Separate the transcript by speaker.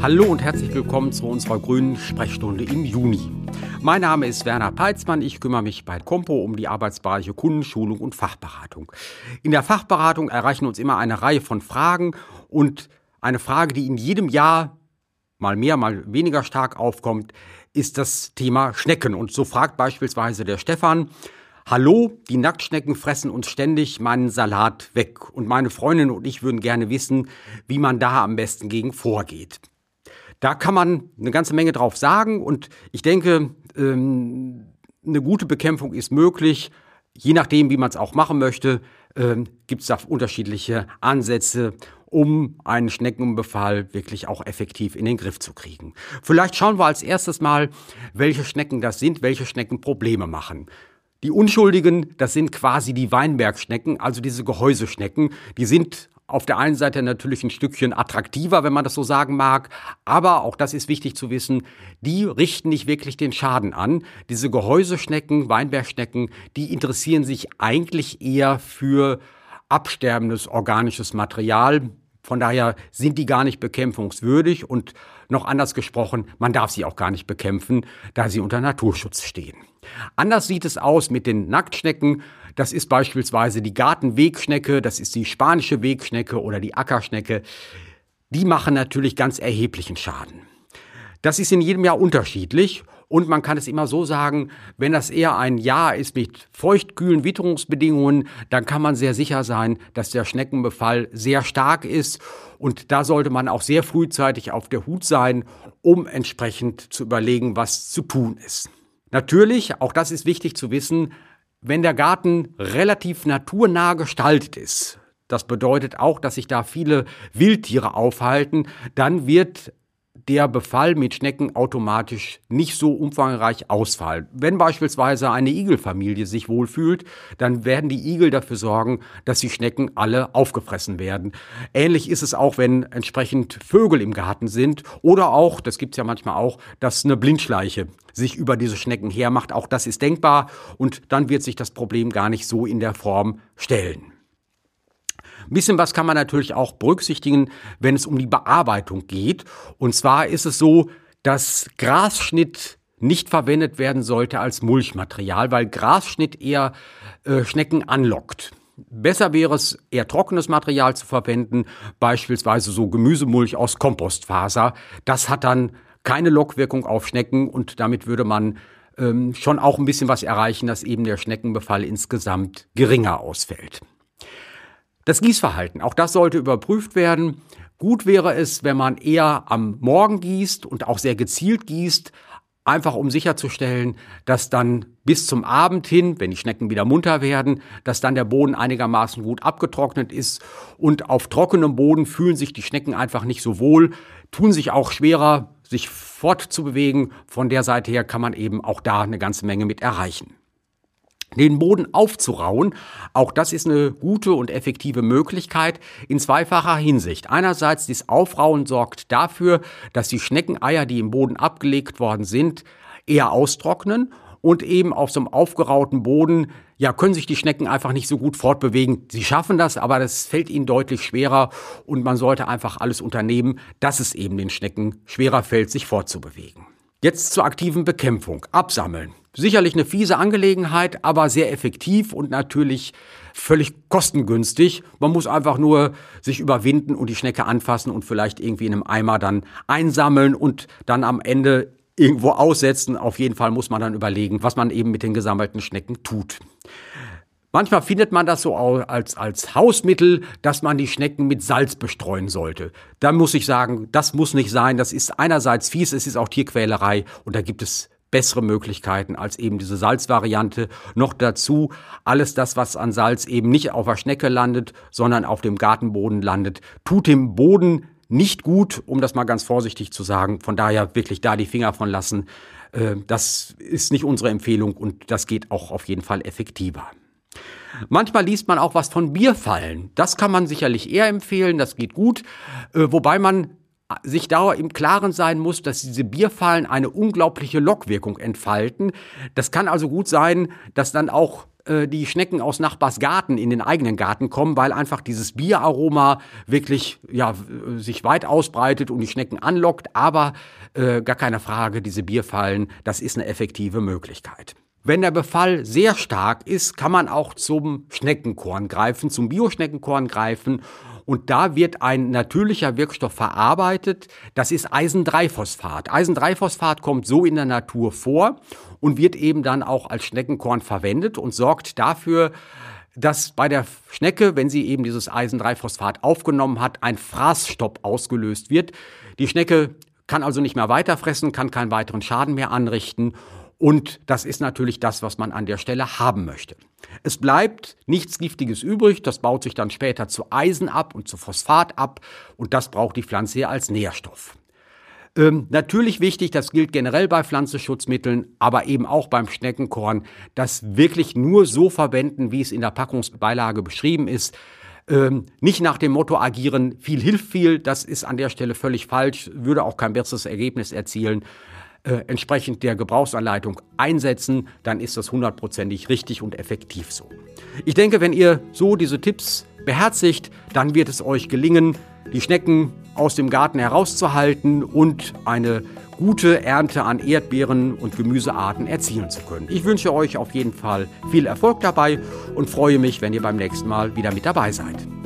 Speaker 1: Hallo und herzlich willkommen zu unserer grünen Sprechstunde im Juni. Mein Name ist Werner Peitzmann. Ich kümmere mich bei Compo um die Arbeitsbereiche Kundenschulung und Fachberatung. In der Fachberatung erreichen uns immer eine Reihe von Fragen und eine Frage, die in jedem Jahr mal mehr, mal weniger stark aufkommt, ist das Thema Schnecken. Und so fragt beispielsweise der Stefan, Hallo, die Nacktschnecken fressen uns ständig meinen Salat weg. Und meine Freundin und ich würden gerne wissen, wie man da am besten gegen vorgeht. Da kann man eine ganze Menge drauf sagen und ich denke, ähm, eine gute Bekämpfung ist möglich. Je nachdem, wie man es auch machen möchte, ähm, gibt es da unterschiedliche Ansätze, um einen Schneckenbefall wirklich auch effektiv in den Griff zu kriegen. Vielleicht schauen wir als erstes mal, welche Schnecken das sind, welche Schnecken Probleme machen. Die Unschuldigen, das sind quasi die Weinbergschnecken, also diese Gehäuseschnecken. Die sind auf der einen Seite natürlich ein Stückchen attraktiver, wenn man das so sagen mag, aber auch das ist wichtig zu wissen, die richten nicht wirklich den Schaden an. Diese Gehäuseschnecken, Weinbergschnecken, die interessieren sich eigentlich eher für absterbendes organisches Material. Von daher sind die gar nicht bekämpfungswürdig und noch anders gesprochen, man darf sie auch gar nicht bekämpfen, da sie unter Naturschutz stehen. Anders sieht es aus mit den Nacktschnecken. Das ist beispielsweise die Gartenwegschnecke, das ist die spanische Wegschnecke oder die Ackerschnecke. Die machen natürlich ganz erheblichen Schaden. Das ist in jedem Jahr unterschiedlich und man kann es immer so sagen, wenn das eher ein Jahr ist mit feuchtkühlen Witterungsbedingungen, dann kann man sehr sicher sein, dass der Schneckenbefall sehr stark ist und da sollte man auch sehr frühzeitig auf der Hut sein, um entsprechend zu überlegen, was zu tun ist. Natürlich, auch das ist wichtig zu wissen, wenn der Garten relativ naturnah gestaltet ist, das bedeutet auch, dass sich da viele Wildtiere aufhalten, dann wird der Befall mit Schnecken automatisch nicht so umfangreich ausfallen. Wenn beispielsweise eine Igelfamilie sich wohlfühlt, dann werden die Igel dafür sorgen, dass die Schnecken alle aufgefressen werden. Ähnlich ist es auch, wenn entsprechend Vögel im Garten sind oder auch, das gibt's ja manchmal auch, dass eine Blindschleiche sich über diese Schnecken hermacht. Auch das ist denkbar und dann wird sich das Problem gar nicht so in der Form stellen. Ein bisschen was kann man natürlich auch berücksichtigen, wenn es um die Bearbeitung geht. Und zwar ist es so, dass Grasschnitt nicht verwendet werden sollte als Mulchmaterial, weil Grasschnitt eher äh, Schnecken anlockt. Besser wäre es, eher trockenes Material zu verwenden, beispielsweise so Gemüsemulch aus Kompostfaser. Das hat dann keine Lockwirkung auf Schnecken und damit würde man ähm, schon auch ein bisschen was erreichen, dass eben der Schneckenbefall insgesamt geringer ausfällt. Das Gießverhalten, auch das sollte überprüft werden. Gut wäre es, wenn man eher am Morgen gießt und auch sehr gezielt gießt, einfach um sicherzustellen, dass dann bis zum Abend hin, wenn die Schnecken wieder munter werden, dass dann der Boden einigermaßen gut abgetrocknet ist und auf trockenem Boden fühlen sich die Schnecken einfach nicht so wohl, tun sich auch schwerer, sich fortzubewegen. Von der Seite her kann man eben auch da eine ganze Menge mit erreichen den Boden aufzurauen. Auch das ist eine gute und effektive Möglichkeit in zweifacher Hinsicht. Einerseits, dieses Aufrauen sorgt dafür, dass die Schneckeneier, die im Boden abgelegt worden sind, eher austrocknen und eben auf so einem aufgerauten Boden, ja, können sich die Schnecken einfach nicht so gut fortbewegen. Sie schaffen das, aber das fällt ihnen deutlich schwerer und man sollte einfach alles unternehmen, dass es eben den Schnecken schwerer fällt, sich fortzubewegen. Jetzt zur aktiven Bekämpfung. Absammeln. Sicherlich eine fiese Angelegenheit, aber sehr effektiv und natürlich völlig kostengünstig. Man muss einfach nur sich überwinden und die Schnecke anfassen und vielleicht irgendwie in einem Eimer dann einsammeln und dann am Ende irgendwo aussetzen. Auf jeden Fall muss man dann überlegen, was man eben mit den gesammelten Schnecken tut. Manchmal findet man das so als, als Hausmittel, dass man die Schnecken mit Salz bestreuen sollte. Da muss ich sagen, das muss nicht sein. Das ist einerseits fies, es ist auch Tierquälerei und da gibt es bessere Möglichkeiten als eben diese Salzvariante. Noch dazu alles das, was an Salz eben nicht auf der Schnecke landet, sondern auf dem Gartenboden landet, tut dem Boden nicht gut, um das mal ganz vorsichtig zu sagen. Von daher wirklich da die Finger von lassen. Äh, das ist nicht unsere Empfehlung und das geht auch auf jeden Fall effektiver. Manchmal liest man auch was von Bierfallen. Das kann man sicherlich eher empfehlen, das geht gut. Äh, wobei man sich da im Klaren sein muss, dass diese Bierfallen eine unglaubliche Lockwirkung entfalten. Das kann also gut sein, dass dann auch äh, die Schnecken aus Nachbars Garten in den eigenen Garten kommen, weil einfach dieses Bieraroma wirklich ja, sich weit ausbreitet und die Schnecken anlockt. Aber äh, gar keine Frage, diese Bierfallen, das ist eine effektive Möglichkeit. Wenn der Befall sehr stark ist, kann man auch zum Schneckenkorn greifen, zum Bioschneckenkorn greifen. Und da wird ein natürlicher Wirkstoff verarbeitet. Das ist Eisen-3-Phosphat. Eisen-3-Phosphat kommt so in der Natur vor und wird eben dann auch als Schneckenkorn verwendet und sorgt dafür, dass bei der Schnecke, wenn sie eben dieses Eisen-3-Phosphat aufgenommen hat, ein Fraßstopp ausgelöst wird. Die Schnecke kann also nicht mehr weiterfressen, kann keinen weiteren Schaden mehr anrichten und das ist natürlich das, was man an der Stelle haben möchte. Es bleibt nichts Giftiges übrig, das baut sich dann später zu Eisen ab und zu Phosphat ab und das braucht die Pflanze ja als Nährstoff. Ähm, natürlich wichtig, das gilt generell bei Pflanzenschutzmitteln, aber eben auch beim Schneckenkorn, das wirklich nur so verwenden, wie es in der Packungsbeilage beschrieben ist. Ähm, nicht nach dem Motto agieren, viel hilft viel, das ist an der Stelle völlig falsch, würde auch kein besseres Ergebnis erzielen äh, entsprechend der Gebrauchsanleitung einsetzen, dann ist das hundertprozentig richtig und effektiv so. Ich denke, wenn ihr so diese Tipps beherzigt, dann wird es euch gelingen, die Schnecken aus dem Garten herauszuhalten und eine gute Ernte an Erdbeeren und Gemüsearten erzielen zu können. Ich wünsche euch auf jeden Fall viel Erfolg dabei und freue mich, wenn ihr beim nächsten Mal wieder mit dabei seid.